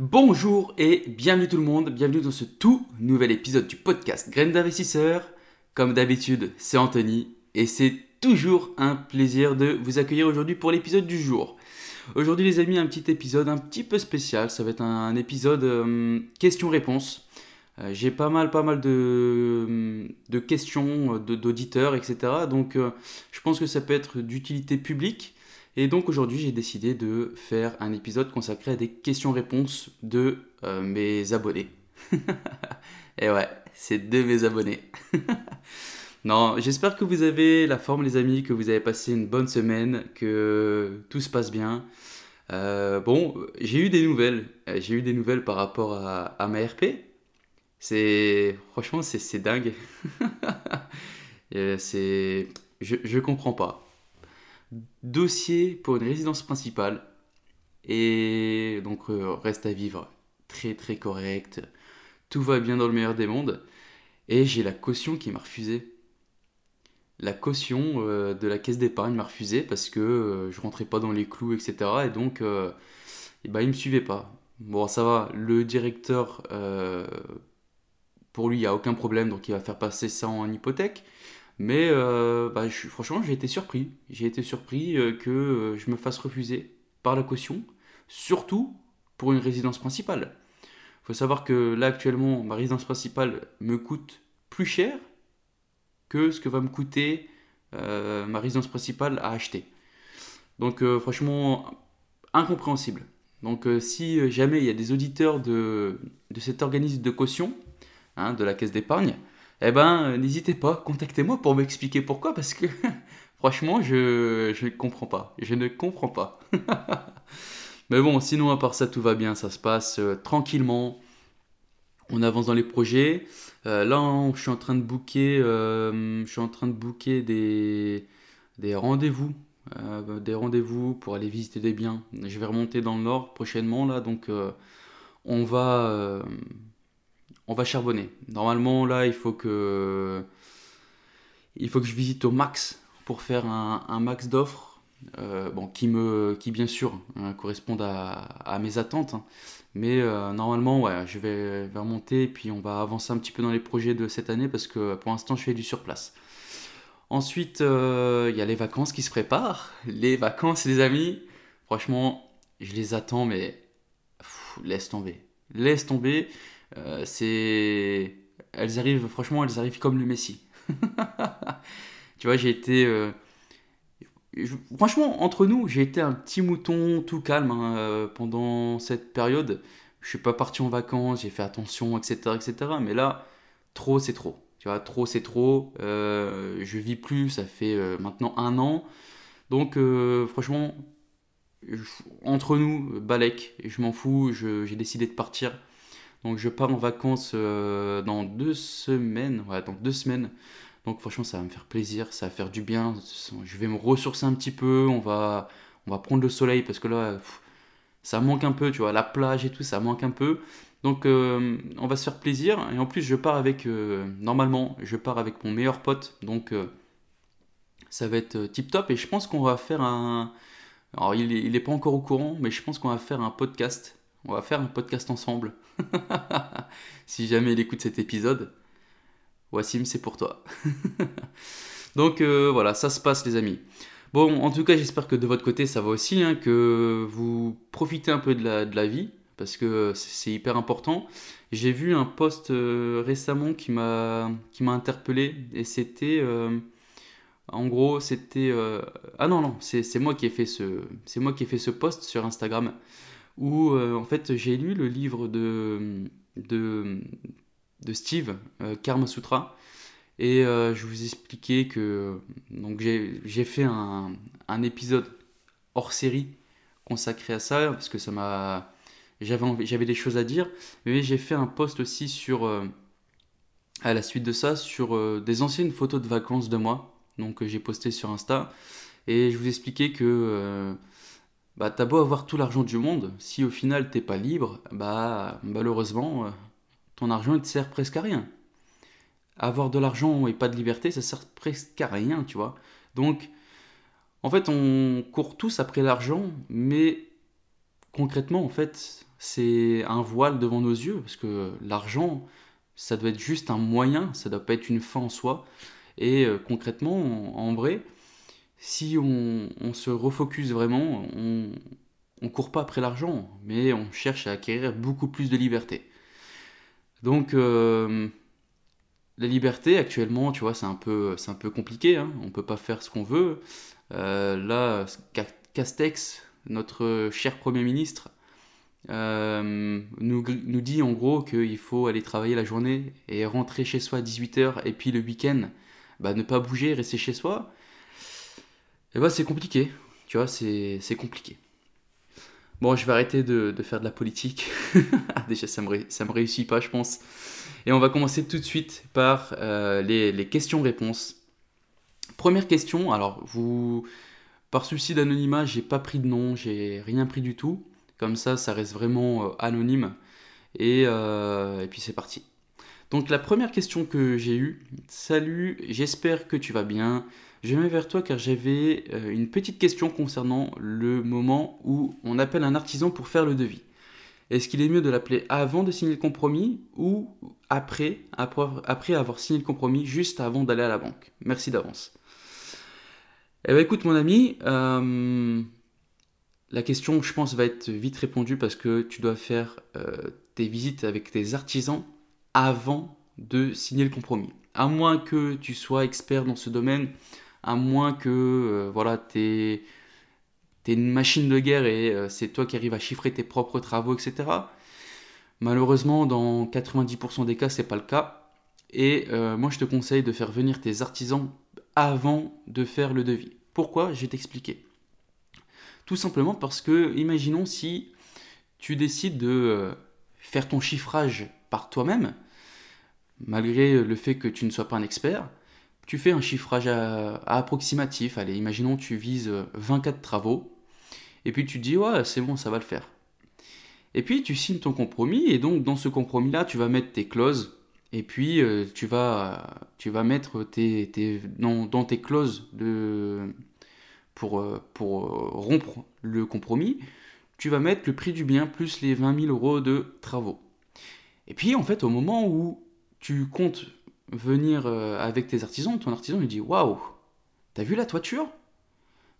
Bonjour et bienvenue tout le monde, bienvenue dans ce tout nouvel épisode du podcast Graines d'investisseurs. Comme d'habitude, c'est Anthony et c'est toujours un plaisir de vous accueillir aujourd'hui pour l'épisode du jour. Aujourd'hui les amis, un petit épisode un petit peu spécial, ça va être un, épisode euh, questions-réponses. Euh, j'ai pas mal, pas mal de, questions d'auditeurs, etc. Donc euh, je pense que ça peut être d'utilité publique. Et donc aujourd'hui j'ai décidé de faire un épisode consacré à des questions-réponses de mes abonnés. et ouais, c'est de mes abonnés. Non, j'espère que vous avez la forme, les amis, que vous avez passé une bonne semaine, que tout se passe bien. Euh, bon, j'ai eu des nouvelles. Euh, j'ai eu des nouvelles par rapport à, ma RP. C'est franchement, c'est dingue. Euh, c'est, je, je comprends pas. Dossier pour une résidence principale et donc reste à vivre très très correct. Tout va bien dans le meilleur des mondes. Et j'ai la caution qui m'a refusé la caution euh, de la caisse d'épargne m'a refusé parce que euh, je rentrais pas dans les clous, etc. Et donc, euh, et ben, il me suivait pas. Bon, ça va, le directeur, pour lui, il n'y a aucun problème, donc il va faire passer ça en hypothèque. Mais bah, franchement, j'ai été surpris. J'ai été surpris que je me fasse refuser par la caution, surtout pour une résidence principale. Il faut savoir que là, actuellement, ma résidence principale me coûte plus cher que ce que va me coûter euh, ma résidence principale à acheter. Donc euh, franchement, incompréhensible. Donc euh, si jamais il y a des auditeurs de, de cet organisme de caution, hein, de la caisse d'épargne, eh ben n'hésitez pas, contactez-moi pour m'expliquer pourquoi, parce que franchement, je, ne comprends pas. Je ne comprends pas. Mais bon, sinon à part ça, tout va bien, ça se passe tranquillement on avance dans les projets. Euh, là, je suis en train de booker, euh, en train de booker des, des rendez-vous, euh, des rendez-vous pour aller visiter des biens. Je vais remonter dans le nord prochainement là, donc on va, on va charbonner. Normalement là, il faut que, il faut que je visite au max pour faire un, max d'offres, bon, qui me, qui bien sûr hein, correspondent à, mes attentes. Hein. Mais euh, normalement, je vais, remonter et puis on va avancer un petit peu dans les projets de cette année parce que pour l'instant, je fais du surplace. Ensuite, euh, il y a les vacances qui se préparent. Les vacances, les amis, franchement, je les attends, mais laisse tomber. Laisse tomber. Euh, c'est. Elles arrivent, franchement, elles arrivent comme le Messi. tu vois, j'ai été franchement, entre nous, j'ai été un petit mouton tout calme hein, euh, pendant cette période. Je suis pas parti en vacances, j'ai fait attention, etc., etc. Mais là, trop, c'est trop. Tu vois, trop, c'est trop. Euh, je vis plus, ça fait euh, maintenant un an. Donc, franchement, entre nous, Balek, je m'en fous, j'ai décidé de partir. Donc, je pars en vacances dans deux semaines. Ouais, dans deux semaines. Donc franchement, ça va me faire plaisir, ça va faire du bien. Je vais me ressourcer un petit peu, on va, on va prendre le soleil parce que là, ça manque un peu, tu vois, la plage et tout, ça manque un peu. Donc euh, on va se faire plaisir. Et en plus, je pars avec, euh, normalement, je pars avec mon meilleur pote. Donc euh, ça va être tip top. Et je pense qu'on va faire un... Alors il n'est est pas encore au courant, mais je pense qu'on va faire un podcast. On va faire un podcast ensemble. si jamais il écoute cet épisode. Wassim, c'est pour toi. Donc euh, voilà, ça se passe les amis. Bon, en tout cas, j'espère que de votre côté, ça va aussi, hein, que vous profitez un peu de la, de la vie, parce que c'est hyper important. J'ai vu un post euh, récemment qui m'a interpellé, et c'était... Euh, en gros, c'était... ah non, non, c'est moi qui ai fait ce... C'est moi qui ai fait ce post sur Instagram, où en fait j'ai lu le livre de, de, Steve, euh, Karma Sutra. Et euh, je vous expliquais que donc j'ai fait un, un, épisode hors série consacré à ça parce que ça m'a j'avais des choses à dire, mais j'ai fait un post aussi sur euh, à la suite de ça sur euh, des anciennes photos de vacances de moi, donc j'ai posté sur Insta et je vous expliquais que bah t'as beau avoir tout l'argent du monde, si au final t'es pas libre, bah malheureusement ton argent il te sert presque à rien avoir de l'argent et pas de liberté, ça sert presque à rien, tu vois. Donc, en fait, on court tous après l'argent, mais concrètement, en fait, c'est un voile devant nos yeux, parce que l'argent, ça doit être juste un moyen, ça doit pas être une fin en soi. Et euh, concrètement, en, vrai, si on, se refocus vraiment, on ne court pas après l'argent, mais on cherche à acquérir beaucoup plus de liberté. Donc, euh, la liberté, actuellement, tu vois, c'est un peu, c'est un peu compliqué. Hein. On peut pas faire ce qu'on veut. Euh, là, Castex, notre cher Premier ministre, euh, nous, nous, dit en gros qu'il faut aller travailler la journée et rentrer chez soi à 18h et puis le week-end, bah, ne pas bouger, rester chez soi. Et bah c'est compliqué, tu vois, c'est compliqué. Bon, je vais arrêter de, de faire de la politique. Déjà, ça me, ça me réussit pas, je pense. Et on va commencer tout de suite par euh, les, questions-réponses. Première question, alors vous, par souci d'anonymat, j'ai pas pris de nom, j'ai rien pris du tout. Comme ça, ça reste vraiment euh, anonyme. Et, euh, et puis c'est parti. Donc la première question que j'ai eue, salut, j'espère que tu vas bien. Je viens vers toi car j'avais une petite question concernant le moment où on appelle un artisan pour faire le devis. Est-ce qu'il est mieux de l'appeler avant de signer le compromis ou après, après avoir signé le compromis, juste avant d'aller à la banque? Merci d'avance. Eh bien écoute mon ami, euh, la question je pense va être vite répondue parce que tu dois faire euh, tes visites avec tes artisans avant de signer le compromis. À moins que tu sois expert dans ce domaine, à moins que euh, voilà, tu t'es une machine de guerre et euh, c'est toi qui arrives à chiffrer tes propres travaux, etc. Malheureusement, dans 90% des cas, c'est pas le cas. Et euh, moi, je te conseille de faire venir tes artisans avant de faire le devis. Pourquoi? Je vais t'expliquer. Tout simplement parce que, imaginons si tu décides de euh, faire ton chiffrage par toi-même, malgré le fait que tu ne sois pas un expert, tu fais un chiffrage approximatif. Allez, imaginons tu vises 24 travaux. Et puis tu dis, ouais, c'est bon, ça va le faire. Et puis tu signes ton compromis. Et donc dans ce compromis-là, tu vas mettre tes clauses. Et puis euh, tu, vas, tu vas mettre tes, tes dans, dans, tes clauses de, pour, euh, pour euh, rompre le compromis. Tu vas mettre le prix du bien plus les 20 000 euros de travaux. Et puis en fait, au moment où tu comptes venir euh, avec tes artisans, ton artisan lui dit Waouh, t'as vu la toiture?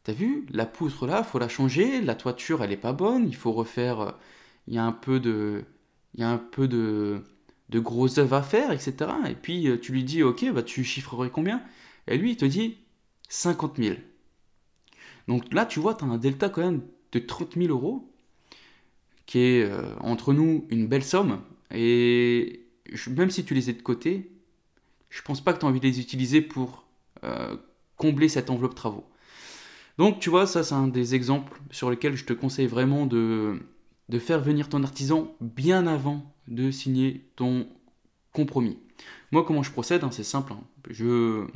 T'as vu la poutre là, faut la changer, la toiture elle est pas bonne, il faut refaire. Euh, il y a un peu de. Il y a un peu de, de grosses œuvres à faire, etc. Et puis euh, tu lui dis Ok, bah tu chiffrerais combien? Et lui il te dit 50 000. Donc là tu vois, tu as un delta quand même de 30 000 euros, qui est entre nous une belle somme. Et même si tu les as de côté, je pense pas que tu as envie de les utiliser pour euh, combler cette enveloppe travaux. Donc tu vois, ça c'est un des exemples sur lesquels je te conseille vraiment de, faire venir ton artisan bien avant de signer ton compromis. Moi comment je procède, hein, c'est simple. Hein.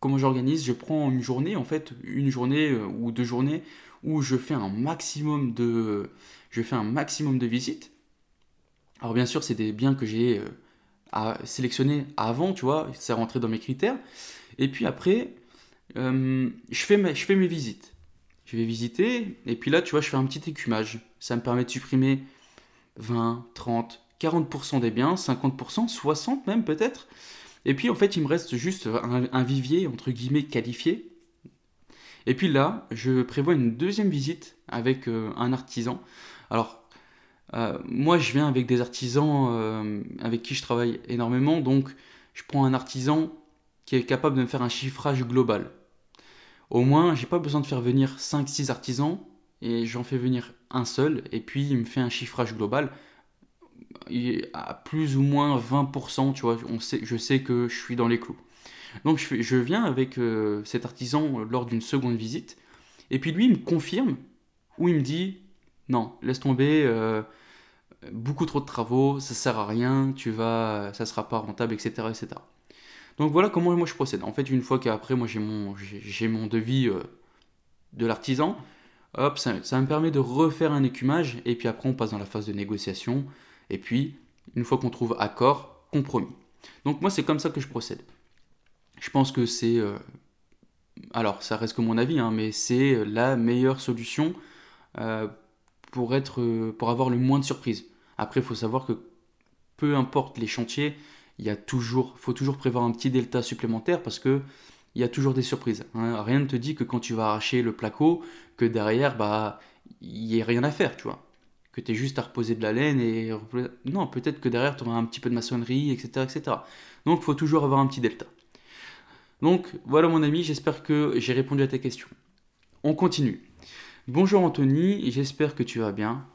Comment j'organise Je prends une journée, en fait, une journée euh, ou deux journées où je fais un maximum de, je fais un maximum de visites. Alors bien sûr, c'est des biens que j'ai euh, à sélectionner avant, tu vois, c'est rentré dans mes critères. Et puis après, euh, je, fais mes, visites. Je vais visiter, et puis là, tu vois, je fais un petit écumage. Ça me permet de supprimer 20, 30, 40% des biens, 50%, 60 même peut-être. Et puis en fait, il me reste juste un, vivier, entre guillemets, qualifié. Et puis là, je prévois une deuxième visite avec euh, un artisan. Alors, euh, moi, je viens avec des artisans euh, avec qui je travaille énormément, donc je prends un artisan qui est capable de me faire un chiffrage global. Au moins, j'ai pas besoin de faire venir 5-6 artisans et j'en fais venir un seul et puis il me fait un chiffrage global. à plus ou moins 20%, tu vois, on sait, je sais que je suis dans les clous. Donc je, viens avec euh, cet artisan lors d'une seconde visite, et puis lui il me confirme, ou il me dit, non, laisse tomber, euh, beaucoup trop de travaux, ça sert à rien, tu vas, ça sera pas rentable, etc., etc. Donc voilà comment moi je procède. En fait, une fois qu'après moi j'ai mon, j'ai devis euh, de l'artisan, hop, ça, me permet de refaire un écumage, et puis après on passe dans la phase de négociation, et puis une fois qu'on trouve accord, compromis. Donc moi c'est comme ça que je procède. Je pense que c'est... Euh, alors, ça reste que mon avis, hein, mais c'est la meilleure solution pour, être, pour avoir le moins de surprises. Après, il faut savoir que peu importe les chantiers, il y a toujours, faut toujours prévoir un petit delta supplémentaire parce que il y a toujours des surprises. Hein. Rien ne te dit que quand tu vas arracher le placo, que derrière, bah, il n'y ait rien à faire, tu vois. Que tu es juste à reposer de la laine et... Non, peut-être que derrière, tu auras un petit peu de maçonnerie, etc. etc. Donc, faut toujours avoir un petit delta. Donc voilà mon ami, j'espère que j'ai répondu à ta question. On continue. Bonjour Anthony, j'espère que tu vas bien.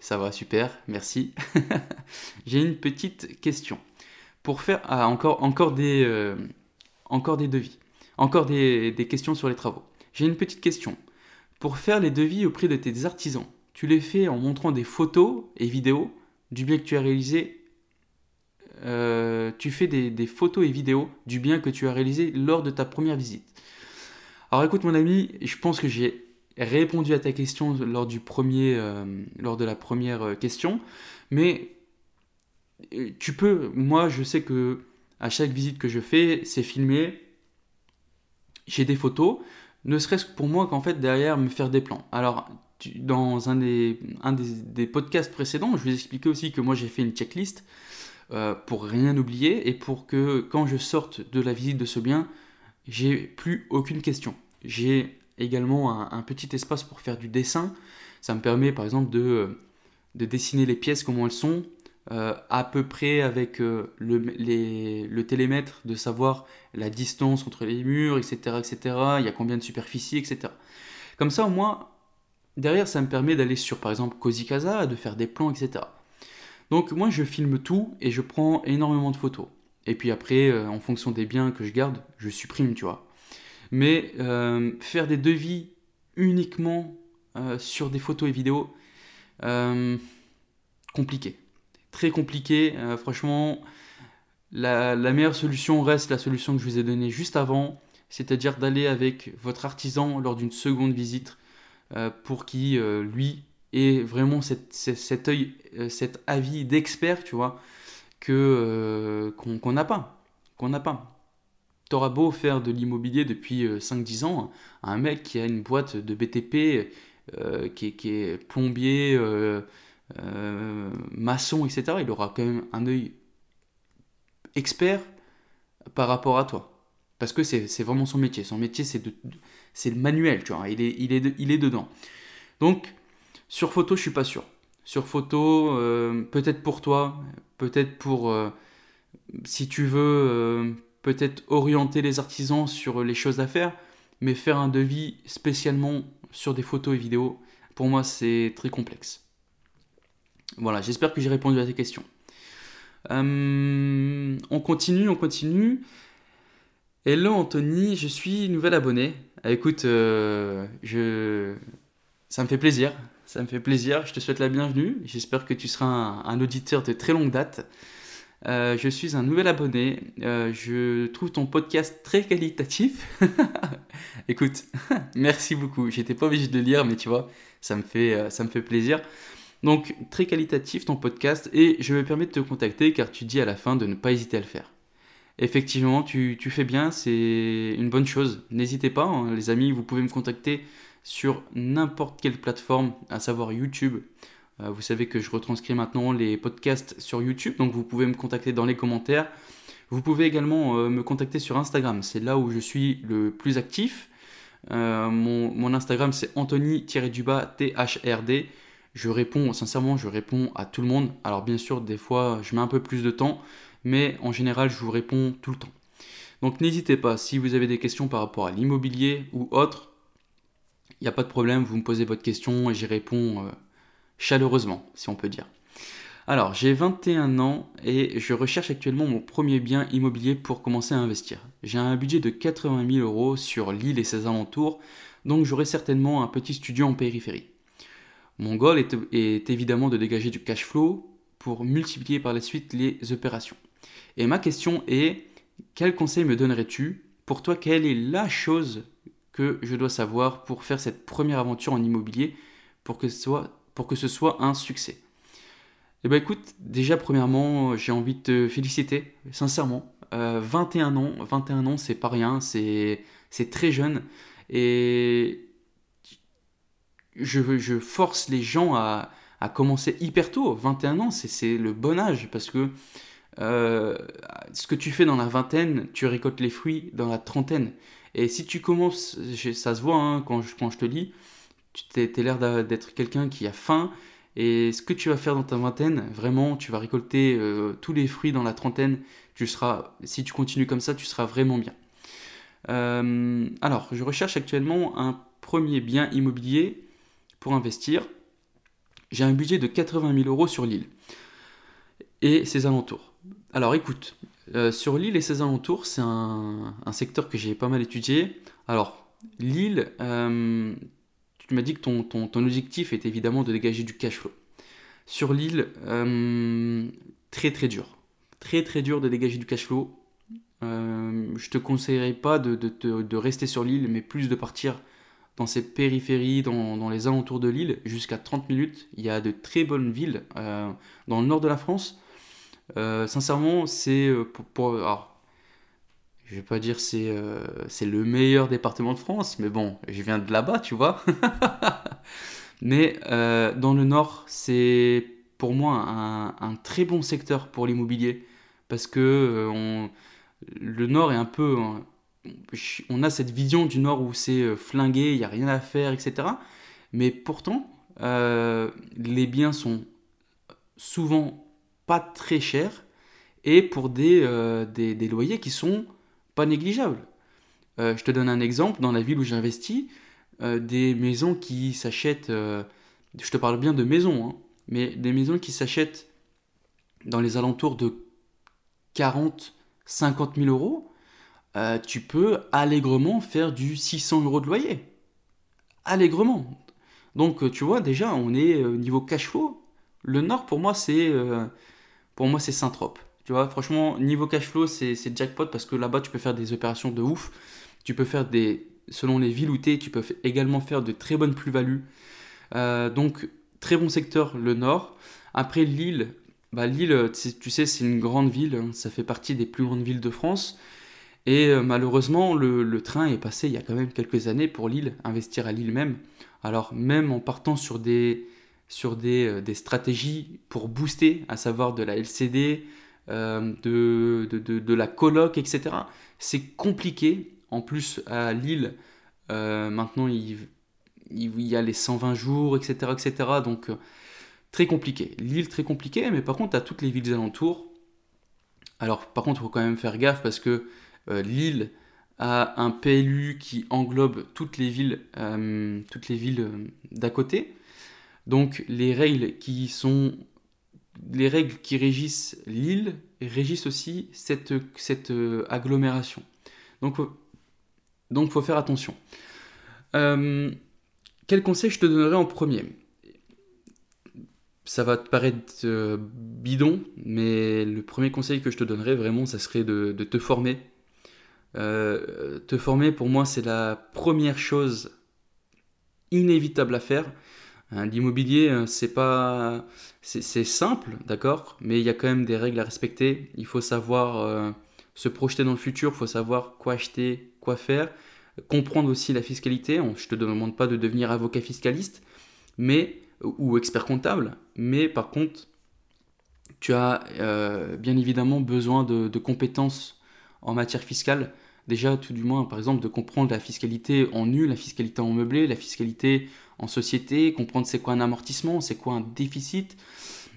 Ça va super, merci. j'ai une petite question. Pour faire ah, encore, encore, des, euh, encore des devis, encore des, des questions sur les travaux. J'ai une petite question. Pour faire les devis auprès de tes artisans, tu les fais en montrant des photos et vidéos du bien que tu as réalisé euh, tu fais des, photos et vidéos du bien que tu as réalisé lors de ta première visite. Alors écoute mon ami, je pense que j'ai répondu à ta question lors, du premier, euh, lors de la première euh, question, mais tu peux, moi je sais que à chaque visite que je fais, c'est filmé, j'ai des photos, ne serait-ce que pour moi qu'en fait derrière me faire des plans. Alors dans un, des, un des, des, podcasts précédents, je vous expliquais aussi que moi j'ai fait une checklist euh, pour rien oublier et pour que quand je sorte de la visite de ce bien, j'ai plus aucune question. J'ai également un, petit espace pour faire du dessin. Ça me permet par exemple de, euh, de dessiner les pièces comment elles sont, euh, à peu près avec le, le, télémètre, de savoir la distance entre les murs, etc., etc. Il y a combien de superficie, etc. Comme ça, au moins, derrière, ça me permet d'aller sur, par exemple, Cozy Casa, de faire des plans, etc. Donc moi je filme tout et je prends énormément de photos. Et puis après, euh, en fonction des biens que je garde, je supprime, tu vois. Mais euh, faire des devis uniquement euh, sur des photos et vidéos, compliqué. Très compliqué. franchement, la, meilleure solution reste la solution que je vous ai donnée juste avant, c'est-à-dire d'aller avec votre artisan lors d'une seconde visite pour qu'il, lui, vraiment cet, œil, euh, cet avis d'expert, tu vois, euh. Qu'on n'a pas. T'auras beau faire de l'immobilier depuis 5-10 euh, ans, un mec qui a une boîte de BTP, qui, qui, est plombier, maçon, etc., il aura quand même un œil expert par rapport à toi. Parce que c'est vraiment son métier. Son métier, c'est le manuel, tu vois. Il est, il est, il est dedans. Donc, sur photo, je suis pas sûr. Sur photo, euh, peut-être pour toi, peut-être pour, euh, si tu veux, euh, peut-être orienter les artisans sur les choses à faire, mais faire un devis spécialement sur des photos et vidéos, pour moi, c'est très complexe. Voilà, j'espère que j'ai répondu à tes questions. on continue, on continue. Hello Anthony, je suis nouvel abonné. écoute, je... ça me fait plaisir. Ça me fait plaisir, je te souhaite la bienvenue. J'espère que tu seras un, auditeur de très longue date. Euh, je suis un nouvel abonné. Euh, je trouve ton podcast très qualitatif. Écoute, merci beaucoup. J'étais pas obligé de le lire, mais tu vois, ça me fait, euh, ça me fait plaisir. Donc, très qualitatif ton podcast et je me permets de te contacter car tu dis à la fin de ne pas hésiter à le faire. Effectivement, tu, fais bien, c'est une bonne chose. N'hésitez pas, hein, les amis, vous pouvez me contacter sur n'importe quelle plateforme, à savoir YouTube. Euh, vous savez que je retranscris maintenant les podcasts sur YouTube, donc vous pouvez me contacter dans les commentaires. Vous pouvez également euh, me contacter sur Instagram, c'est là où je suis le plus actif. Euh, mon, Instagram c'est Anthony-du-bas THRD. Je réponds, sincèrement, je réponds à tout le monde. Alors bien sûr, des fois, je mets un peu plus de temps, mais en général, je vous réponds tout le temps. Donc n'hésitez pas, si vous avez des questions par rapport à l'immobilier ou autre, il n'y a pas de problème, vous me posez votre question et j'y réponds chaleureusement, si on peut dire. Alors, j'ai 21 ans et je recherche actuellement mon premier bien immobilier pour commencer à investir. J'ai un budget de 80 000 euros sur l'île et ses alentours, donc j'aurai certainement un petit studio en périphérie. Mon goal est, évidemment de dégager du cash flow pour multiplier par la suite les opérations. Et ma question est, quel conseil me donnerais-tu Pour toi, quelle est la chose que je dois savoir pour faire cette première aventure en immobilier pour que ce soit, pour que ce soit un succès Eh bien écoute, déjà premièrement, j'ai envie de te féliciter, sincèrement. 21 euh, ans, 21 ans, c'est pas rien, c'est très jeune. Et je, je force les gens à, à commencer hyper tôt. 21 ans, c'est le bon âge parce que euh, ce que tu fais dans la vingtaine, tu récoltes les fruits dans la trentaine. Et si tu commences, ça se voit hein, quand, je, quand je te lis, tu as l'air d'être quelqu'un qui a faim. Et ce que tu vas faire dans ta vingtaine, vraiment, tu vas récolter euh, tous les fruits dans la trentaine. Tu seras, si tu continues comme ça, tu seras vraiment bien. Euh, alors, je recherche actuellement un premier bien immobilier pour investir. J'ai un budget de 80 000 euros sur l'île et ses alentours. Alors écoute, euh, sur l'île et ses alentours, c'est un, secteur que j'ai pas mal étudié. Alors, l'île, tu m'as dit que ton, objectif est évidemment de dégager du cash flow. Sur l'île, euh, très très dur. Très très dur de dégager du cash flow. je te conseillerais pas de, rester sur l'île, mais plus de partir dans ces périphéries, dans, les alentours de l'île, jusqu'à 30 minutes. Il y a de très bonnes villes dans le nord de la France euh, sincèrement, c'est euh, pour, je vais pas dire c'est euh, c'est le meilleur département de France, mais bon, je viens de là-bas, tu vois. mais dans le Nord, c'est pour moi un, très bon secteur pour l'immobilier parce que on, le Nord est un peu on a cette vision du Nord où c'est flingué, il n'y a rien à faire, etc. Mais pourtant, les biens sont souvent pas très cher et pour des, euh, des, loyers qui sont pas négligeables. Euh, je te donne un exemple, dans la ville où j'investis, euh, des maisons qui s'achètent, je te parle bien de maisons, hein, mais des maisons qui s'achètent dans les alentours de 40, 50 000 euros, tu peux allègrement faire du 600 euros de loyer. Allègrement. Donc tu vois, déjà, on est au niveau cash flow. Le Nord, pour moi, c'est pour moi, c'est Saint-Trope. Tu vois, franchement, niveau cash flow, c'est jackpot parce que là-bas, tu peux faire des opérations de ouf. Tu peux faire des. Selon les villes où tu es, tu peux également faire de très bonnes plus-values. Euh, donc, très bon secteur, le nord. Après, Lille. Bah, Lille, tu sais, c'est une grande ville. Hein. ça fait partie des plus grandes villes de France. Et euh, malheureusement, le, train est passé il y a quand même quelques années pour Lille, investir à Lille même. Alors, même en partant sur des sur euh, des, stratégies pour booster, à savoir de la LCD, euh, de, de, la coloc, etc. C'est compliqué. En plus, à Lille, euh, maintenant, il, il, y a les 120 jours, etc. etc. donc, très compliqué. Lille, très compliqué, mais par contre, à toutes les villes alentours. Alors, par contre, il faut quand même faire gaffe parce que Lille a un PLU qui englobe toutes les villes, toutes les villes d'à côté. Donc les règles qui sont les règles qui régissent l'île régissent aussi cette, cette euh, agglomération. Donc donc faut faire attention. Euh, quel conseil je te donnerais en premier? Ça va te paraître euh, bidon, mais le premier conseil que je te donnerais vraiment, ça serait de, te former. te former, pour moi, c'est la première chose inévitable à faire. L'immobilier, euh, c'est pas, simple, d'accord, mais il y a quand même des règles à respecter. Il faut savoir euh, se projeter dans le futur, il faut savoir quoi acheter, quoi faire, comprendre aussi la fiscalité. Je te demande pas de devenir avocat fiscaliste, mais ou expert comptable, mais par contre, tu as euh, bien évidemment besoin de, de compétences en matière fiscale déjà tout du moins par exemple de comprendre la fiscalité en nu, la fiscalité en meublé, la fiscalité en société, comprendre c'est quoi un amortissement, c'est quoi un déficit.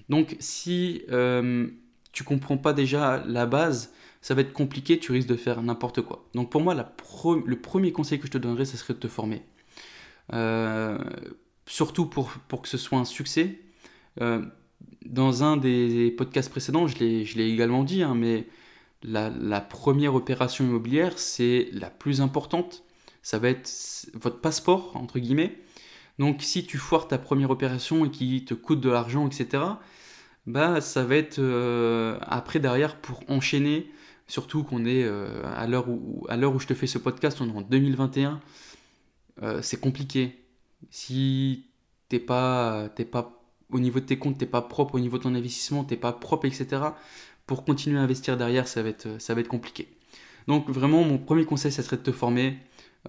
Donc si euh, tu comprends pas déjà la base, ça va être compliqué, tu risques de faire n'importe quoi. Donc pour moi, le premier conseil que je te donnerais, ce serait de te former. Euh, surtout pour, pour que ce soit un succès. Euh, dans un des podcasts précédents, je l'ai également dit, hein, mais la, la, première opération immobilière, c'est la plus importante. Ça va être votre passeport, entre guillemets. Donc si tu foires ta première opération et qui te coûte de l'argent, etc., bah ça va être euh, après derrière pour enchaîner, surtout qu'on est euh, à l'heure où, à l'heure où je te fais ce podcast, on est en 2021, euh, c'est compliqué. Si t'es pas, pas au niveau de tes comptes, t'es pas propre au niveau de ton investissement, t'es pas propre, etc. Pour continuer à investir derrière, ça va être, ça va être compliqué. Donc vraiment, mon premier conseil, ça serait de te former.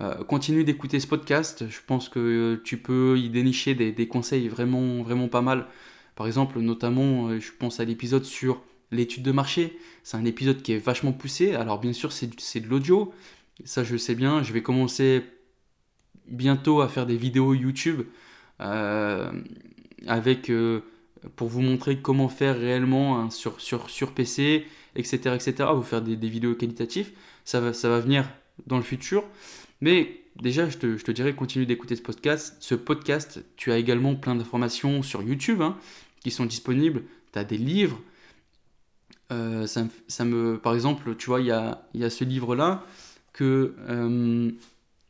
Euh, continue d'écouter ce podcast. Je pense que tu peux y dénicher des, conseils vraiment, vraiment pas mal. Par exemple, notamment, euh, je pense à l'épisode sur l'étude de marché. C'est un épisode qui est vachement poussé. Alors bien sûr, c'est de l'audio. Ça, je sais bien. Je vais commencer bientôt à faire des vidéos YouTube euh, avec pour vous montrer comment faire réellement hein, sur, sur, sur PC, etc., etc. Vous faire des, des vidéos qualitatives. Ça va, ça va venir dans le futur. Mais déjà, je te, je dirais, continue d'écouter ce podcast. Ce podcast, tu as également plein d'informations sur YouTube hein, qui sont disponibles. Tu as des livres. Euh, ça, me, par exemple, tu vois, il y a, y a, ce livre-là que euh,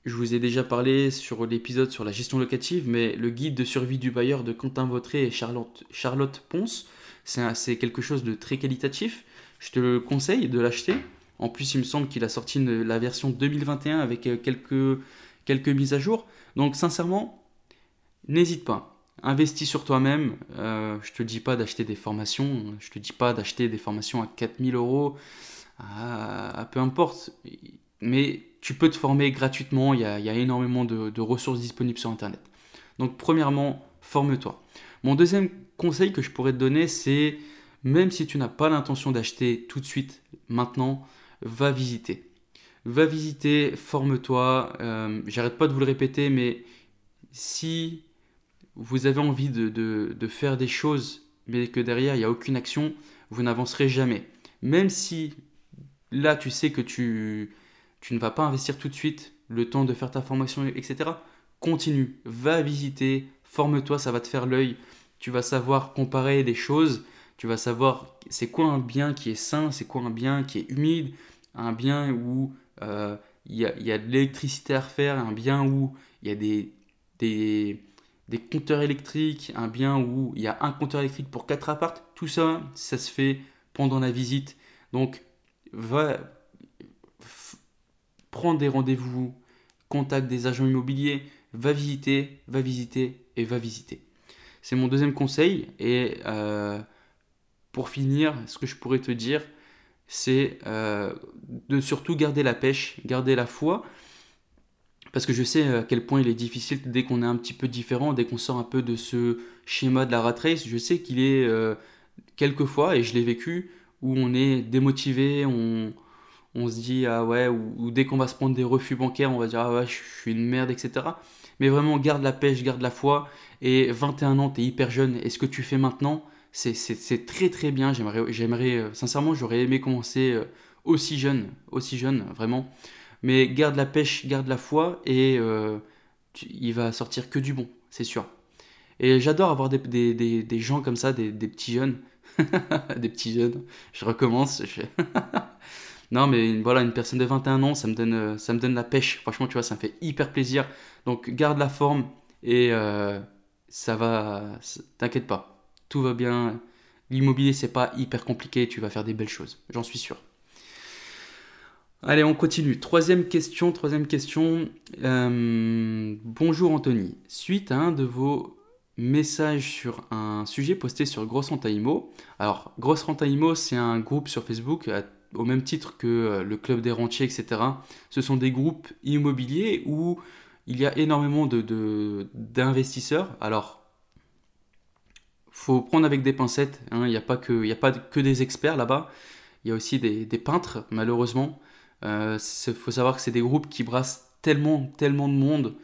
je vous ai déjà parlé sur l'épisode sur la gestion locative, mais le guide de survie du bailleur de Quentin Vautré et Charlotte, Charlotte Ponce, c'est quelque chose de très qualitatif. Je te le conseille de l'acheter. En plus, il me semble qu'il a sorti la version 2021 avec euh, quelques, quelques mises à jour. Donc, sincèrement, n'hésite pas. Investis sur toi-même. Euh, je te dis pas d'acheter des formations. Je te dis pas d'acheter des formations à 4000 euros. À, peu importe. Mais tu peux te former gratuitement. Il y a, énormément de, de, ressources disponibles sur Internet. Donc, premièrement, forme-toi. Mon deuxième conseil que je pourrais te donner, c'est même si tu n'as pas l'intention d'acheter tout de suite, maintenant, va visiter. Va visiter, forme-toi. Euh, j'arrête pas de vous le répéter, mais si vous avez envie de, faire des choses, mais que derrière il n'y a aucune action, vous n'avancerez jamais. Même si là tu sais que tu, tu ne vas pas investir tout de suite le temps de faire ta formation, etc. Continue, va visiter, forme-toi, ça va te faire l'œil. Tu vas savoir comparer des choses tu vas savoir c'est quoi un bien qui est sain, c'est quoi un bien qui est humide, un bien où euh, il y, a, y, a, de l'électricité à refaire, un bien où il y a des, des, des, compteurs électriques, un bien où il y a un compteur électrique pour quatre appartes, tout ça, ça se fait pendant la visite. Donc, va prendre des rendez-vous, contacte des agents immobiliers, va visiter, va visiter et va visiter. C'est mon deuxième conseil et euh, pour finir, ce que je pourrais te dire, c'est euh, de surtout garder la pêche, garder la foi. Parce que je sais à quel point il est difficile dès qu'on est un petit peu différent, dès qu'on sort un peu de ce schéma de la rat race. Je sais qu'il est euh, quelquefois, et je l'ai vécu, où on est démotivé, on, se dit ah ouais, ou, dès qu'on va se prendre des refus bancaires, on va dire ah ouais, je suis une merde, etc. Mais vraiment, garde la pêche, garde la foi. Et 21 ans, tu es hyper jeune, et ce que tu fais maintenant, c'est très très bien. J'aimerais, euh, sincèrement, j'aurais aimé commencer euh, aussi jeune, aussi jeune, vraiment. Mais garde la pêche, garde la foi et euh, il va sortir que du bon, c'est sûr. Et j'adore avoir des, des, des, gens comme ça, des, petits jeunes. des petits jeunes. Je recommence. non, mais voilà, une personne de 21 ans, ça me donne, ça me donne la pêche. Franchement, tu vois, ça me fait hyper plaisir. Donc, garde la forme et ça va. T'inquiète pas tout va bien. L'immobilier, c'est pas hyper compliqué, tu vas faire des belles choses, j'en suis sûr. Allez, on continue. Troisième question, troisième question. Euh, bonjour Anthony. Suite à un de vos messages sur un sujet posté sur Grosse Renta Imo. Alors, Grosse Renta Imo, c'est un groupe sur Facebook au même titre que euh, le Club des Rentiers, etc. Ce sont des groupes immobiliers où il y a énormément d'investisseurs. Alors, faut prendre avec des pincettes. Hein. Il n'y a, pas que, des experts là-bas. Il y a aussi des, peintres, malheureusement. Il euh, faut savoir que c'est des groupes qui brassent tellement, tellement de monde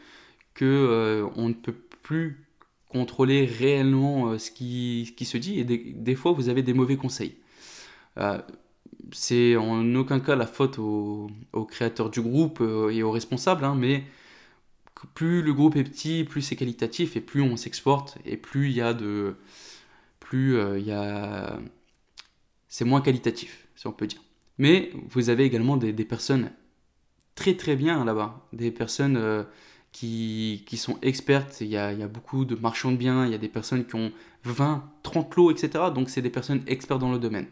que euh, on ne peut plus contrôler réellement euh, ce, qui, qui, se dit. Et des, fois, vous avez des mauvais conseils. c'est en aucun cas la faute aux, créateurs du groupe et aux responsables, hein, mais plus le groupe est petit, plus c'est qualitatif et plus on s'exporte et plus il y a de plus, il y a... c'est moins qualitatif, si on peut dire. Mais vous avez également des, personnes très très bien là-bas, des personnes qui, qui, sont expertes. Il y, a, y, a, beaucoup de marchands de biens, il y a des personnes qui ont 20, 30 lots, etc. Donc c'est des personnes expertes dans le domaine.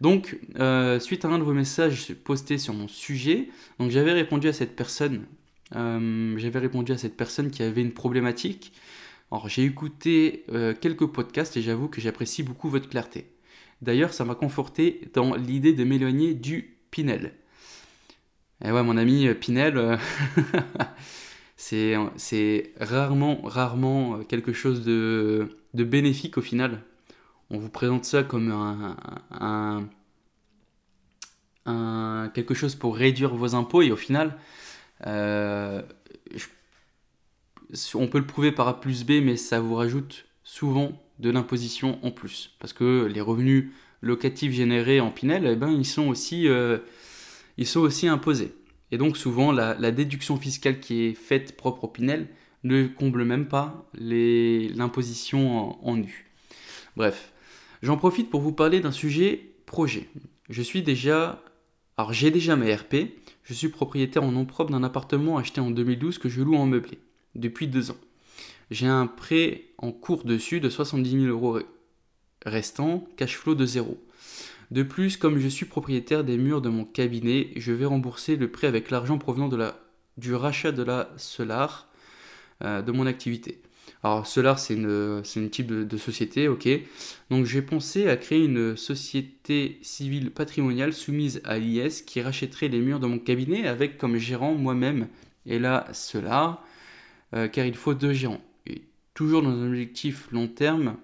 Donc, euh, suite à un de vos messages postés sur mon sujet, donc j'avais répondu à cette personne. Euh, j'avais répondu à cette personne qui avait une problématique. Alors, j'ai écouté euh, quelques podcasts et j'avoue que j'apprécie beaucoup votre clarté. D'ailleurs, ça m'a conforté dans l'idée de m'éloigner du Pinel. Et ouais, mon ami Pinel, c'est rarement, rarement quelque chose de, de bénéfique au final on vous présente ça comme un, quelque chose pour réduire vos impôts et au final, euh, on peut le prouver par A plus B, mais ça vous rajoute souvent de l'imposition en plus. Parce que les revenus locatifs générés en Pinel, eh ben, ils, sont aussi, euh, ils sont aussi imposés. Et donc souvent, la, déduction fiscale qui est faite propre au Pinel ne comble même pas l'imposition en, en nu. Bref, J'en profite pour vous parler d'un sujet projet. Je suis déjà. Alors j'ai déjà ma RP, je suis propriétaire en nom propre d'un appartement acheté en 2012 que je loue en meublé, depuis deux ans. J'ai un prêt en cours dessus de 70 000 euros restant, cash flow de zéro. De plus, comme je suis propriétaire des murs de mon cabinet, je vais rembourser le prêt avec l'argent provenant du rachat de la Solar euh, de mon activité. Alors Solar, c'est une, type de, société, ok. Donc j'ai pensé à créer une société civile patrimoniale soumise à l'IS qui rachèterait les murs de mon cabinet avec comme gérant moi-même et là Solar, euh, car il faut deux gérants. Et toujours dans un objectif long terme,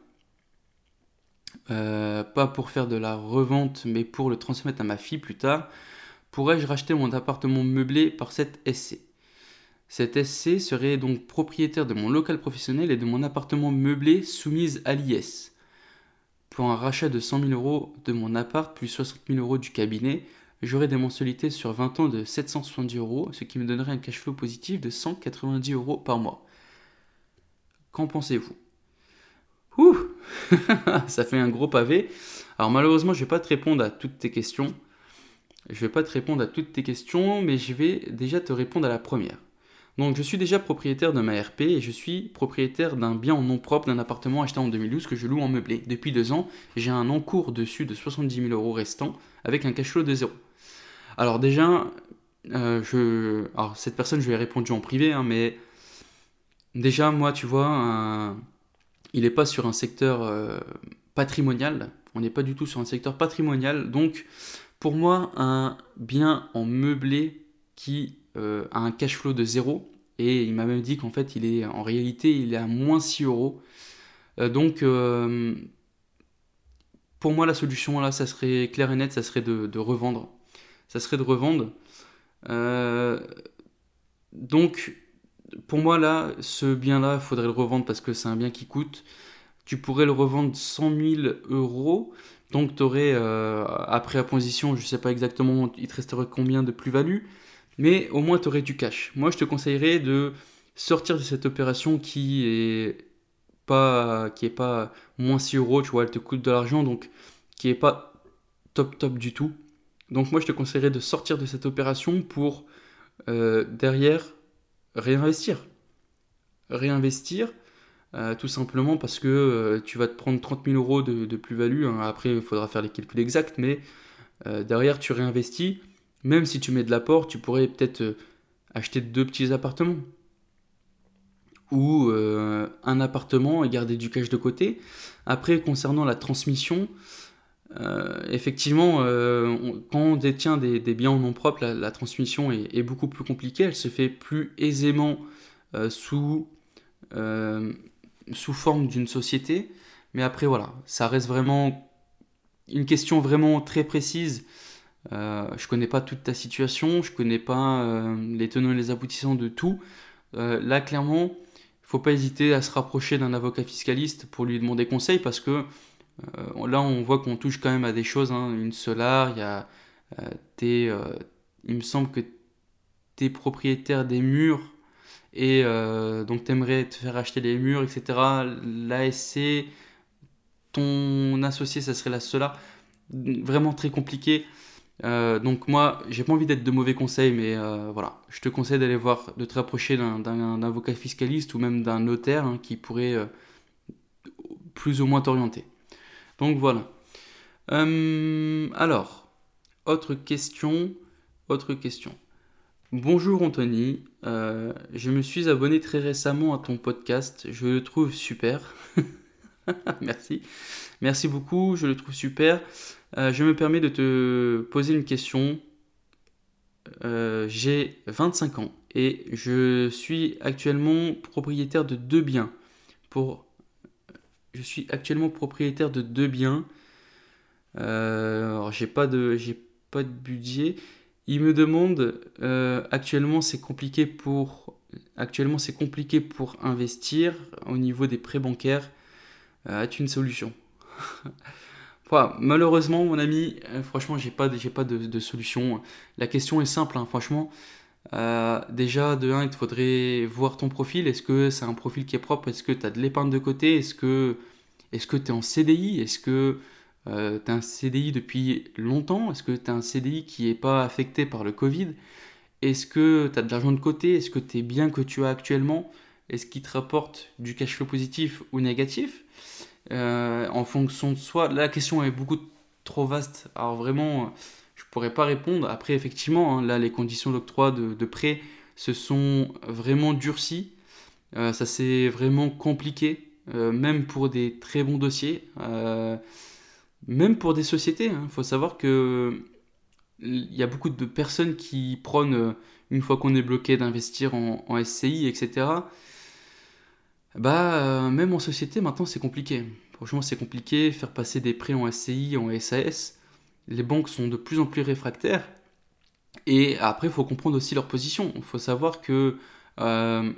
euh, pas pour faire de la revente, mais pour le transmettre à ma fille plus tard, pourrais-je racheter mon appartement meublé par cette SC cet SC serait donc propriétaire de mon local professionnel et de mon appartement meublé soumise à l'IS. Pour un rachat de 100 000 euros de mon appart plus 60 000 euros du cabinet, j'aurais des mensualités sur 20 ans de 770 euros, ce qui me donnerait un cash flow positif de 190 euros par mois. Qu'en pensez-vous? Ouh Ça fait un gros pavé. Alors malheureusement, je ne vais pas te répondre à toutes tes questions. Je ne vais pas te répondre à toutes tes questions, mais je vais déjà te répondre à la première. Donc je suis déjà propriétaire de ma RP et je suis propriétaire d'un bien en nom propre d'un appartement acheté en 2012 que je loue en meublé. Depuis deux ans, j'ai un encours dessus de 70 000 euros restants avec un cash flow de zéro. Alors déjà, euh, cette personne, je lui ai répondu en privé, hein, mais déjà moi, tu vois, il n'est pas sur un secteur euh, patrimonial. On n'est pas du tout sur un secteur patrimonial. Donc pour moi, un bien en meublé qui euh, a un cash flow de zéro. Et il m'a même dit qu'en fait, il est en réalité, il est à moins 6 euros. Euh, donc, euh, pour moi, la solution là, ça serait clair et net, ça serait de, revendre. Ça serait de revendre. donc, pour moi, là, ce bien-là, il faudrait le revendre parce que c'est un bien qui coûte. Tu pourrais le revendre 100 000 euros. Donc, tu aurais, après position je ne sais pas exactement, il te resterait combien de plus-value mais au moins tu aurais du cash. Moi, je te conseillerais de sortir de cette opération qui est pas qui est pas moins 6 euros, tu vois, elle te coûte de l'argent, donc qui est pas top top du tout. Donc moi, je te conseillerais de sortir de cette opération pour euh, derrière réinvestir. Réinvestir, euh, tout simplement parce que euh, tu vas te prendre 30 000 euros de, plus-value. Hein. Après, il faudra faire les calculs exacts, mais derrière, tu réinvestis même si tu mets de l'apport, tu pourrais peut-être euh, acheter deux petits appartements. Ou euh, un appartement et garder du cash de côté. Après, concernant la transmission, euh, effectivement, quand on détient des, biens en nom propre, la, transmission est, beaucoup plus compliquée. Elle se fait plus aisément sous, sous forme d'une société. Mais après, voilà, ça reste vraiment une question vraiment très précise euh, je connais pas toute ta situation, je connais pas euh, les tenants et les aboutissants de tout. Euh, là, clairement, il faut pas hésiter à se rapprocher d'un avocat fiscaliste pour lui demander conseil parce que là, on voit qu'on touche quand même à des choses. Hein. une solar, il y a il me semble que tu es propriétaire des murs et donc tu aimerais te faire acheter les murs, etc. L'ASC, ton associé, ça serait la cela. Vraiment très compliqué. Euh, donc moi, j'ai pas envie d'être de mauvais conseils, mais euh, voilà, je te conseille d'aller voir, de te rapprocher d'un avocat fiscaliste ou même d'un notaire hein, qui pourrait euh, plus ou moins t'orienter. Donc voilà. alors, autre question, autre question. Bonjour Anthony, je me suis abonné très récemment à ton podcast, je le trouve super. Merci. Merci beaucoup, je le trouve super. Euh, je me permets de te poser une question. Euh, j'ai 25 ans et je suis actuellement propriétaire de deux biens. Pour... Je suis actuellement propriétaire de deux biens. Euh, j'ai pas de pas de budget. Il me demande actuellement c'est compliqué pour actuellement c'est compliqué pour investir au niveau des prêts bancaires. As-tu une solution? malheureusement, mon ami, euh, franchement, j'ai pas, j'ai pas de, solution. La question est simple, hein, franchement. Euh, déjà, de 1, il te faudrait voir ton profil. Est-ce que c'est un profil qui est propre? Est-ce que tu as de l'épargne de côté? Est-ce que est tu es en CDI Est-ce que euh, tu as un CDI depuis longtemps? Est-ce que tu as un CDI qui n'est pas affecté par le Covid? Est-ce que tu as de l'argent de côté? Est-ce que tu es bien que tu as actuellement? Est-ce qu'il te rapporte du cash flow positif ou négatif? Euh, en fonction de soi. La question est beaucoup trop vaste. Alors vraiment, je pourrais pas répondre. Après, effectivement, hein, là, les conditions d'octroi de, prêt se sont vraiment durcies. Euh, ça s'est vraiment compliqué, euh, même pour des très bons dossiers, même pour des sociétés. Il hein. faut savoir que il y a beaucoup de personnes qui prônent, une fois qu'on est bloqué, d'investir en, SCI, etc. Bah, euh, même en société, maintenant, c'est compliqué. Franchement, c'est compliqué. Faire passer des prêts en SCI, en SAS, les banques sont de plus en plus réfractaires. Et après, il faut comprendre aussi leur position. Il faut savoir que euh,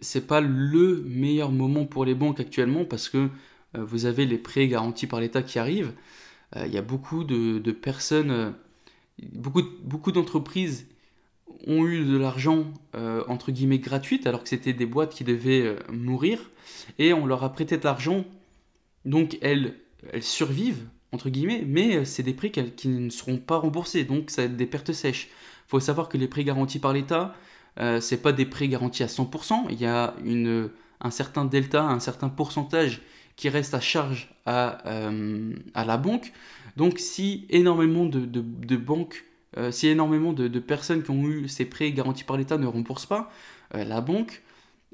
c'est pas le meilleur moment pour les banques actuellement parce que euh, vous avez les prêts garantis par l'État qui arrivent. Euh, il y a beaucoup de, de personnes, beaucoup, beaucoup d'entreprises ont eu de l'argent euh, entre guillemets gratuite alors que c'était des boîtes qui devaient euh, mourir et on leur a prêté de l'argent donc elles, elles survivent entre guillemets mais euh, c'est des prêts qui ne seront pas remboursés donc ça va être des pertes sèches. Faut savoir que les prêts garantis par l'État c'est pas des prêts garantis à 100%, il y a une, un certain delta, un certain pourcentage qui reste à charge à, à la banque. Donc si énormément de, de banques euh, si énormément de, personnes qui ont eu ces prêts garantis par l'État ne remboursent pas, euh, la banque,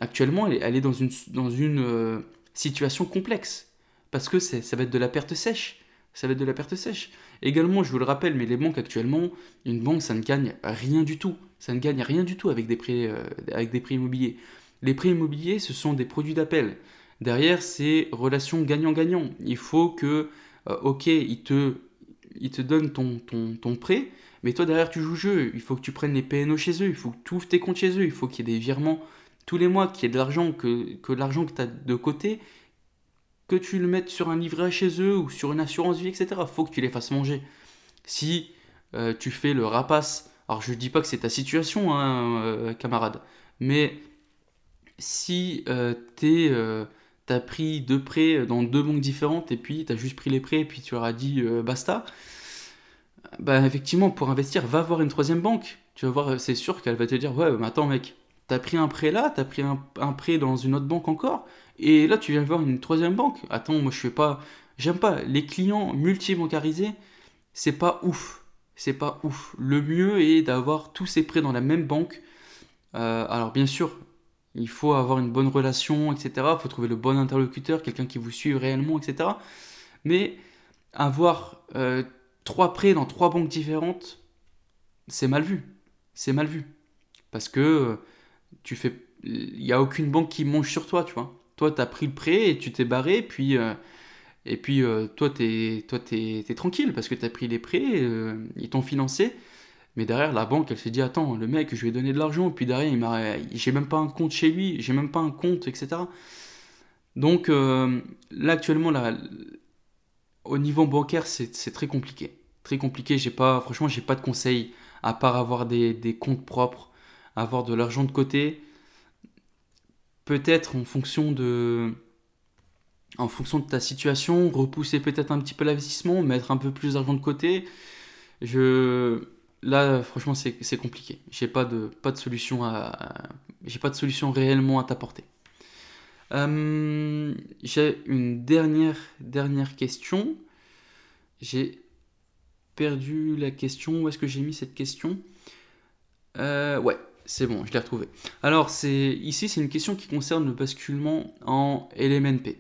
actuellement, elle, est dans une, dans une euh, situation complexe. Parce que ça va être de la perte sèche. Ça va être de la perte sèche. Également, je vous le rappelle, mais les banques actuellement, une banque, ça ne gagne rien du tout. Ça ne gagne rien du tout avec des prêts, avec des prêts immobiliers. Les prêts immobiliers, ce sont des produits d'appel. Derrière, c'est relation gagnant-gagnant. Il faut que, ok, ils te, il te donnent ton, ton, ton prêt, mais toi, derrière, tu joues jeu. Il faut que tu prennes les PNO chez eux. Il faut que tu ouvres tes comptes chez eux. Il faut qu'il y ait des virements tous les mois, qu'il y ait de l'argent, que, l'argent que tu as de côté, que tu le mettes sur un livret chez eux ou sur une assurance vie, etc. Il faut que tu les fasses manger. Si euh, tu fais le rapace, alors je ne dis pas que c'est ta situation, hein, euh, camarade, mais si euh, tu as pris deux prêts dans deux banques différentes et puis tu as juste pris les prêts et puis tu leur as dit basta, bah effectivement, pour investir, va voir une troisième banque. Tu vas voir, c'est sûr qu'elle va te dire, ouais, mais attends mec, t'as pris un prêt là, t'as pris un, prêt dans une autre banque encore, et là tu viens voir une troisième banque. Attends, moi je fais pas, j'aime pas les clients multi-bancarisés, c'est pas ouf, c'est pas ouf. Le mieux est d'avoir tous ces prêts dans la même banque. Euh, alors bien sûr, il faut avoir une bonne relation, etc. Il faut trouver le bon interlocuteur, quelqu'un qui vous suive réellement, etc. Mais avoir euh, trois prêts dans trois banques différentes, c'est mal vu. C'est mal vu. Parce que euh, tu fais. Il n'y a aucune banque qui mange sur toi, tu vois. Toi, tu as pris le prêt et tu t'es barré, puis. Euh, et puis, euh, toi, tu es, es, tranquille parce que tu as pris les prêts, ils t'ont financé. Mais derrière, la banque, elle s'est dit Attends, le mec, je lui ai donné de l'argent, puis derrière, il m'a, j'ai même pas un compte chez lui, j'ai même pas un compte, etc. Donc, là, actuellement, là, au niveau bancaire, c'est très compliqué très compliqué. J'ai pas, franchement, j'ai pas de conseils à part avoir des, comptes propres, avoir de l'argent de côté. Peut-être en fonction de, en fonction de ta situation, repousser peut-être un petit peu l'investissement, mettre un peu plus d'argent de côté. Je, là, franchement, c'est compliqué. J'ai pas de, pas de solution à, j'ai pas de solution réellement à t'apporter. Euh, j'ai une dernière, dernière question. J'ai perdu la question. Où est-ce que j'ai mis cette question? Euh, Ouais, c'est bon, je l'ai retrouvé. Alors, c'est ici, c'est une question qui concerne le basculement en LMNP.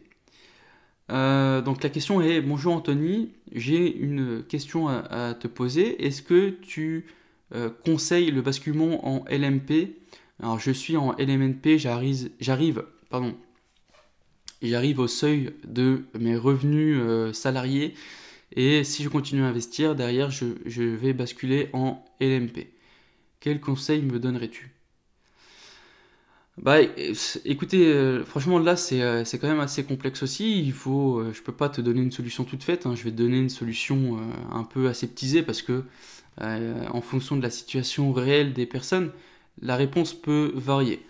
Euh, donc la question est bonjour Anthony, j'ai une question à, te poser. Est-ce que tu euh, conseilles le basculement en LMP Alors je suis en LMNP, j'arrive, j'arrive, pardon, j'arrive au seuil de mes revenus salariés et si je continue à investir derrière, je, vais basculer en LMP. Quel conseil me donnerais-tu? Bah écoutez, euh, franchement là euh, c'est quand même assez complexe aussi. Il faut, euh, peux pas te donner une solution toute faite. Hein. Je vais te donner une solution un peu aseptisée parce que en fonction de la situation réelle des personnes, la réponse peut varier.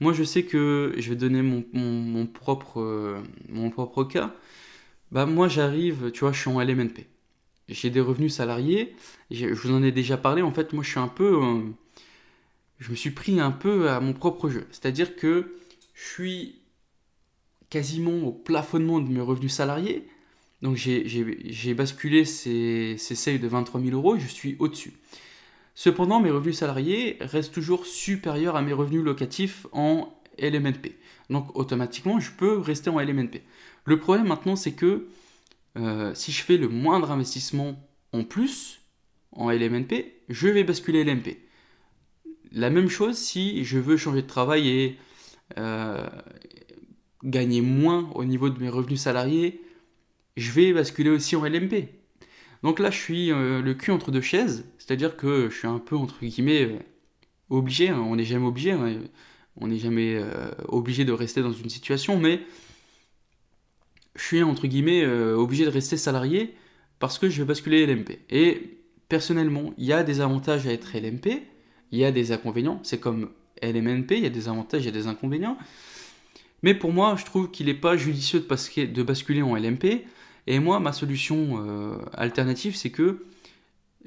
Moi je sais que je vais donner mon, mon, propre, mon propre cas. Bah moi j'arrive, tu vois, je suis en LMNP. J'ai des revenus salariés. Je vous en ai déjà parlé. En fait, moi je suis un peu je me suis pris un peu à mon propre jeu. C'est-à-dire que je suis quasiment au plafonnement de mes revenus salariés. Donc j'ai basculé ces, ces seuils de 23 000 euros je suis au-dessus. Cependant, mes revenus salariés restent toujours supérieurs à mes revenus locatifs en LMNP. Donc automatiquement, je peux rester en LMNP. Le problème maintenant, c'est que euh, si je fais le moindre investissement en plus en LMNP, je vais basculer LMP. La même chose si je veux changer de travail et euh, gagner moins au niveau de mes revenus salariés, je vais basculer aussi en LMP. Donc là, je suis euh, le cul entre deux chaises, c'est-à-dire que je suis un peu entre guillemets obligé, hein. on n'est jamais obligé, hein. on n'est jamais obligé de rester dans une situation, mais je suis entre guillemets obligé de rester salarié parce que je vais basculer LMP. Et personnellement, il y a des avantages à être LMP, il y a des inconvénients. C'est comme LMNP, il y a des avantages, il y a des inconvénients. Mais pour moi, je trouve qu'il n'est pas judicieux de, basculer en LMP. Et moi, ma solution euh, alternative, c'est que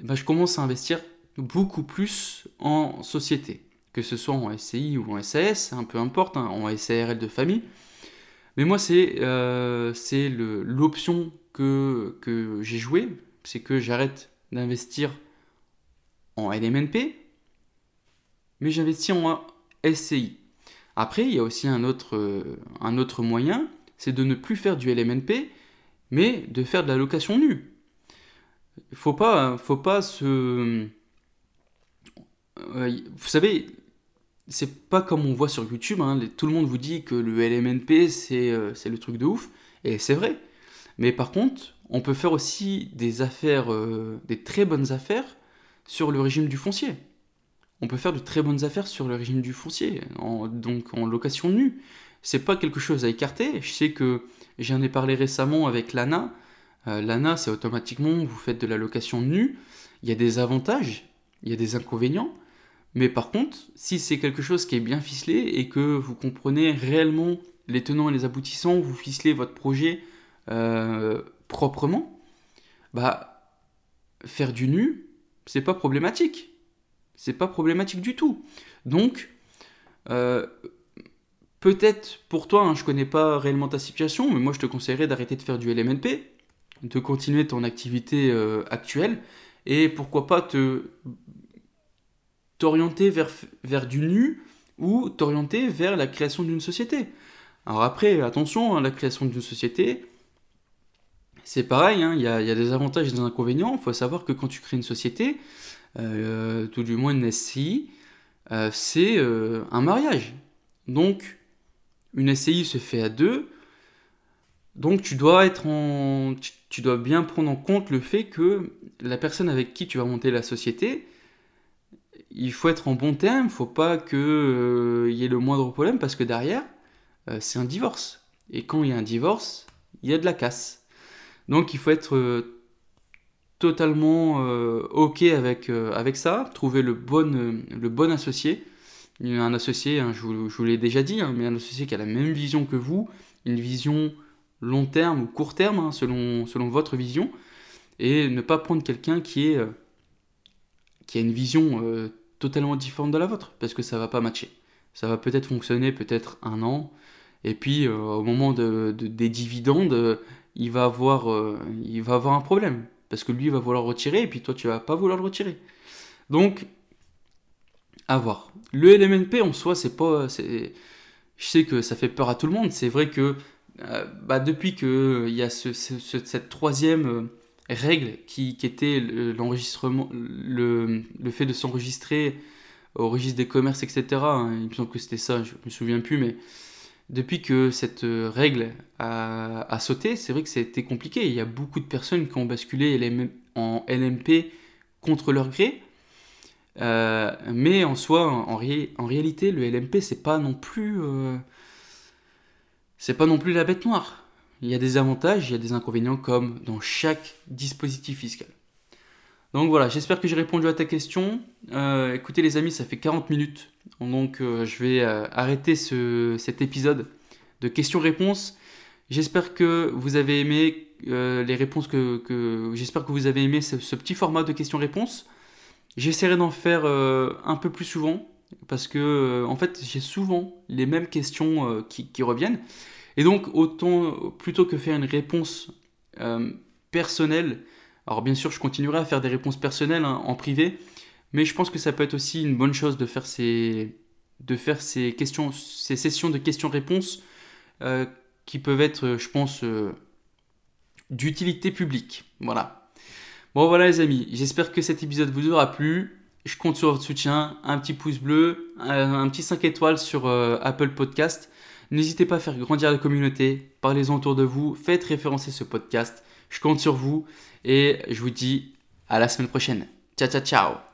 bah, je commence à investir beaucoup plus en société. Que ce soit en SCI ou en SAS, un peu importe, hein, en SARL de famille. Mais moi, c'est euh, l'option que, que j'ai jouée. C'est que j'arrête d'investir en LMNP mais j'investis en SCI. Après, il y a aussi un autre, euh, un autre moyen, c'est de ne plus faire du LMNP, mais de faire de la location nue. Il faut pas, faut pas se... Euh, vous savez, c'est pas comme on voit sur YouTube, hein, tout le monde vous dit que le LMNP euh, c'est le truc de ouf, et c'est vrai. Mais par contre, on peut faire aussi des affaires, des très bonnes affaires sur le régime du foncier on peut faire de très bonnes affaires sur le régime du foncier, donc en location nue. C'est pas quelque chose à écarter. Je sais que j'en ai parlé récemment avec l'ANA. Euh, L'ANA, c'est automatiquement, vous faites de la location nue. Il y a des avantages, il y a des inconvénients. Mais par contre, si c'est quelque chose qui est bien ficelé et que vous comprenez réellement les tenants et les aboutissants, vous ficelez votre projet euh, proprement, bah faire du nu, c'est pas problématique. C'est pas problématique du tout. Donc, euh, peut-être pour toi, hein, je connais pas réellement ta situation, mais moi je te conseillerais d'arrêter de faire du LMNP, de continuer ton activité euh, actuelle, et pourquoi pas te t'orienter vers, vers du nu ou t'orienter vers la création d'une société. Alors après, attention, hein, la création d'une société, c'est pareil, hein, il y, a, des avantages et des inconvénients. Il faut savoir que quand tu crées une société, euh, tout du moins une SCI, euh, c'est euh, un mariage. Donc, une SCI se fait à deux. Donc, tu dois être en, tu, dois bien prendre en compte le fait que la personne avec qui tu vas monter la société, il faut être en bon terme. Il faut pas qu'il y ait le moindre problème parce que derrière, c'est un divorce. Et quand il y a un divorce, il y a de la casse. Donc, il faut être totalement euh, ok avec, euh, ça, trouver le bon, associé. Un associé, hein, je, vous, l'ai déjà dit, hein, mais un associé qui a la même vision que vous, une vision long terme ou court terme, hein, selon, votre vision, et ne pas prendre quelqu'un qui, est, qui a une vision totalement différente de la vôtre, parce que ça va pas matcher. Ça va peut-être fonctionner peut-être un an, et puis au moment de, des dividendes, il va avoir, il va avoir un problème parce que lui va vouloir retirer et puis toi tu vas pas vouloir le retirer. Donc, à voir. Le LMNP en soi, c'est pas. Je sais que ça fait peur à tout le monde. C'est vrai que euh, bah, depuis qu'il y a cette troisième euh, règle qui, était l'enregistrement, le, fait de s'enregistrer au registre des commerces, etc. Hein, il me semble que c'était ça, je me souviens plus, mais depuis que cette euh, règle a, sauté, c'est vrai que été compliqué. Il y a beaucoup de personnes qui ont basculé en LMP contre leur gré. Euh, mais en soi, en, réalité, le LMP, c'est pas non plus, euh, c'est pas non plus la bête noire. Il y a des avantages, il y a des inconvénients comme dans chaque dispositif fiscal. Donc voilà, j'espère que j'ai répondu à ta question. Euh, écoutez les amis, ça fait 40 minutes. Donc euh, je vais euh, arrêter cet épisode de questions-réponses. J'espère que vous avez aimé les réponses que, j'espère que vous avez aimé ce, petit format de questions-réponses. J'essaierai d'en faire un peu plus souvent parce que en fait j'ai souvent les mêmes questions qui, qui, reviennent et donc autant plutôt que faire une réponse personnelle alors bien sûr, je continuerai à faire des réponses personnelles hein, en privé, mais je pense que ça peut être aussi une bonne chose de faire ces, de faire ces, questions, ces sessions de questions-réponses euh, qui peuvent être, je pense, euh, d'utilité publique. Voilà. Bon voilà les amis, j'espère que cet épisode vous aura plu. Je compte sur votre soutien, un petit pouce bleu, un, petit 5 étoiles sur euh, Apple Podcast. N'hésitez pas à faire grandir la communauté, parlez-en autour de vous, faites référencer ce podcast. Je compte sur vous et je vous dis à la semaine prochaine. Ciao, ciao, ciao